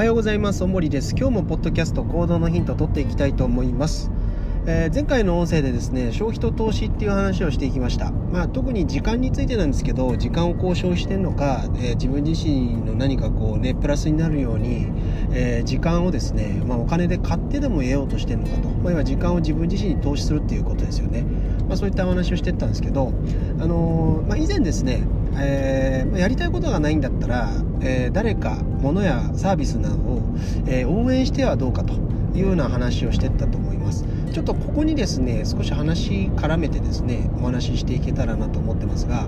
おはようございます。おもりです。今日もポッドキャスト行動のヒントを取っていきたいと思います。えー前回の音声でですね、消費と投資っていう話をしていきました。まあ特に時間についてなんですけど、時間をこう消費してるのか、えー自分自身の何かこうね、プラスになるように、えー時間をですね、まあお金で買ってでも得ようとしてるのかと。まあ今時間を自分自身に投資するっていうことですよね。まあそういったお話をしてったんですけど、あのまあ以前ですね、えーやりたいことがないんだったら、えー誰か物やサービスなどを、えー応援してはどうかというような話をしてったと思います。ちょっとここにですね少し話絡めてですねお話ししていけたらなと思ってますが、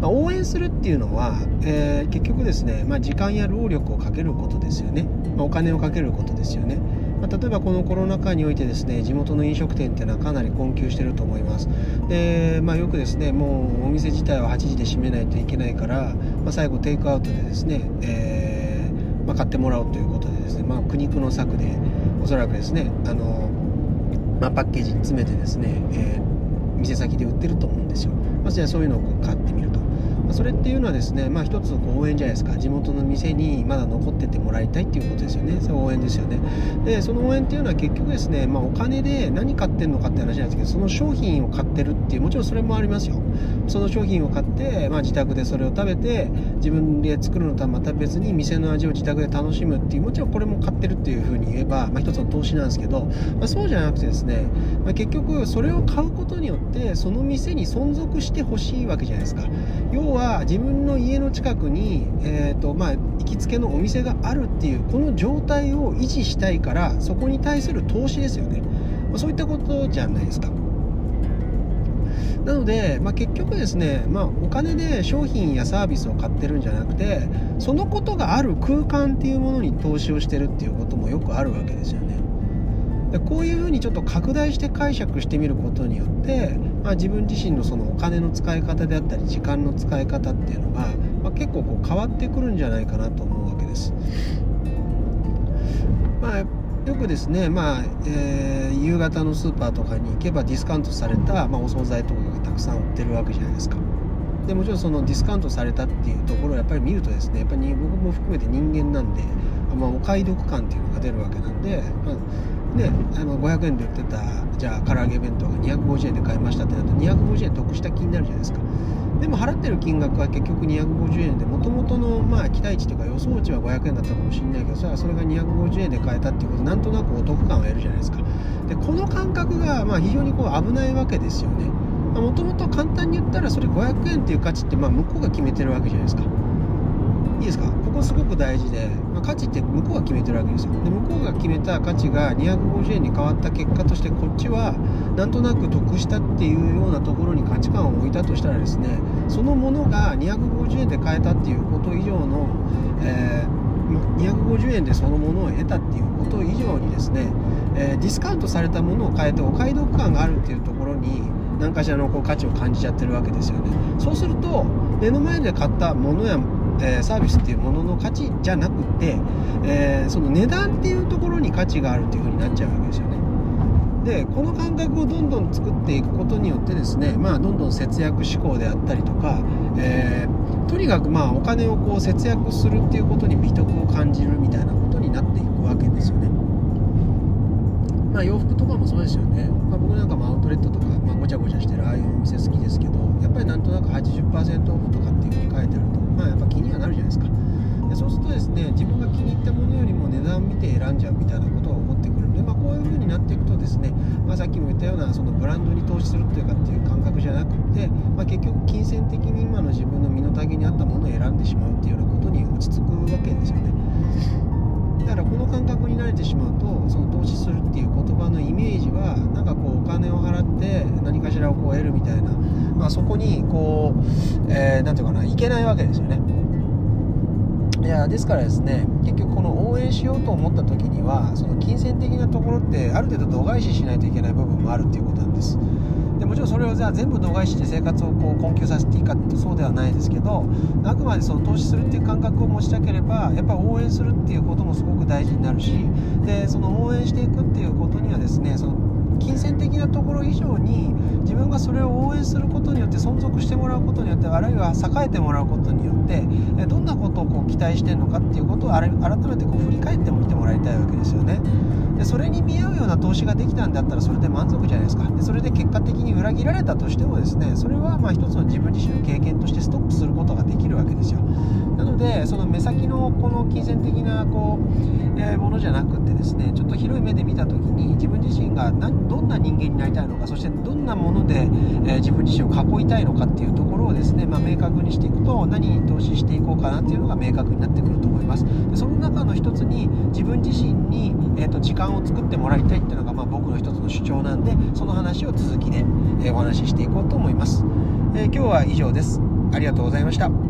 まあ応援するっていうのは、えー結局ですね、まあ、時間や労力をかけることですよね、まあお金をかけることですよね。ま例えばこのコロナ禍においてですね地元の飲食店っていうのはかなり困窮してると思います。で、まあ、よくですねもうお店自体は8時で閉めないといけないから、まあ、最後テイクアウトでですね、えーまあ、買ってもらおうということでですね、まあ、苦肉の策でおそらくですねあの、まあ、パッケージに詰めてですね、えー店先で売ってると思うんですよ、まあ、じゃあそういうのをこう買ってみると、まあ、それっていうのはですね、まあ、一つこう応援じゃないですか。地元の店にまだ残っててもらいたいっていうことですよね。それ応援ですよね。でその応援っていうのは結局ですね、まあ、お金で何買ってんのかって話なんですけどその商品を買ってるっていうもちろんそれもありますよ。その商品を買って、まあ、自宅でそれを食べて自分で作るのとはまた別に店の味を自宅で楽しむっていうもちろんこれも買ってるっていうふうに言えば、まあ、一つの投資なんですけど、まあ、そうじゃなくてですね、まあ、結局それを買うことによってその店に存続してほしいわけじゃないですか。要は自分の家の近くに、えーとまあ、行きつけのお店があるっていうこの状態を維持したいからそこに対する投資ですよね、ま、そういったことじゃないですか。なので、まあ、結局ですね、まあ、お金で商品やサービスを買ってるんじゃなくてそのことがある空間っていうものに投資をしてるっていうこともよくあるわけですよねでこういうふうにちょっと拡大して解釈してみることによって、まあ、自分自身のそのお金の使い方であったり時間の使い方っていうのが、まあ、結構こう変わってくるんじゃないかなと思うわけです。まあよくですね、まあえー夕方のスーパーとかに行けばディスカウントされた、まあ、お惣菜とかがたくさん売ってるわけじゃないですか。でもちろんそのディスカウントされたっていうところをやっぱり見るとですねやっぱり僕も含めて人間なんで、まあ、お買い得感っていうのが出るわけなんで、まあね、あの500円で売ってたじゃあ唐揚げ弁当が250円で買いましたってなると250円得した気になるじゃないですかでも払ってる金額は結局250円でもともとのまあ期待値というか予想値は500円だったかもしれないけどそれはそれが250円で買えたっていうことでなんとなくお得感を得るじゃないですか。でこの感覚がまあ非常にこう危ないわけですよね。もともと簡単に言ったらそれ500円っていう価値ってまあ向こうが決めてるわけじゃないですか。ですかここすごく大事で、まあ、価値って向こうが決めてるわけですよ。で向こうが決めた価値が250円に変わった結果としてこっちはなんとなく得したっていうようなところに価値観を置いたとしたらですねそのものが250円で買えたっていうこと以上の、えー250円でそのものを得たっていうこと以上にですね、えーディスカウントされたものを変えてお買い得感があるっていうところに何かしらのこう価値を感じちゃってるわけですよね。そうすると目の前で買ったものやえーサービスっていうものの価値じゃなくて、えーその値段っていうところに価値があるっていう風になっちゃうわけですよね。でこの感覚をどんどん作っていくことによってですねまあどんどん節約志向であったりとか、えーとにかくまあお金をこう節約するっていうことに美徳を感じるみたいなことになっていくわけですよね。まあ洋服とかもそうですよね、まあ、僕なんかもアウトレットとか、まあ、ごちゃごちゃしてるああいうお店好きですけど選んじゃうみたいなことが起こってくるんで、まあ、こういうふうになっていくとですね、まあ、さっきも言ったようなそのブランドに投資するっていうかっていう感覚じゃなくて、まあ、結局金銭的に今の自分の身の丈に合ったものを選んでしまうっていうようなことに落ち着くわけですよね。だからこの感覚に慣れてしまうとその投資するっていう言葉のイメージはなんかこうお金を払って何かしらをこう得るみたいな、まあ、そこにこう、えー、ていうかないけないわけですよね。いやですからですね結局この応援しようと思った時にはその金銭的なところってある程度度外視しないといけない部分もあるっていうことなんです。でもちろんそれをじゃあ全部度外視して生活をこう困窮させていいかってそうではないですけどあくまでその投資するっていう感覚を持ちたければやっぱり応援するっていうこともすごく大事になるしでその応援していくっていうことにはですねその的なところ以上に自分がそれを応援することによって存続してもらうことによってあるいは栄えてもらうことによってどんなことをこう期待してるのかっていうことを改めてこう振り返ってみてもらいたいわけですよね。でそれに見合うような投資ができたんだったらそれで満足じゃないですか。でそれで結果的に裏切られたとしてもですねそれはまあ一つの自分自身の経験としてストップすることができるわけですよ。でその目先のこの金銭的なこう、えー、ものじゃなくてですねちょっと広い目で見た時に自分自身がどんな人間になりたいのかそしてどんなもので、えー、自分自身を囲いたいのかっていうところをですね、まあ、明確にしていくと何に投資していこうかなっていうのが明確になってくると思います。でその中の一つに自分自身に、えーと、時間を作ってもらいたいっていうのが、まあ、僕の一つの主張なんでその話を続きで、え、お話ししていこうと思います、えー、今日は以上です。ありがとうございました。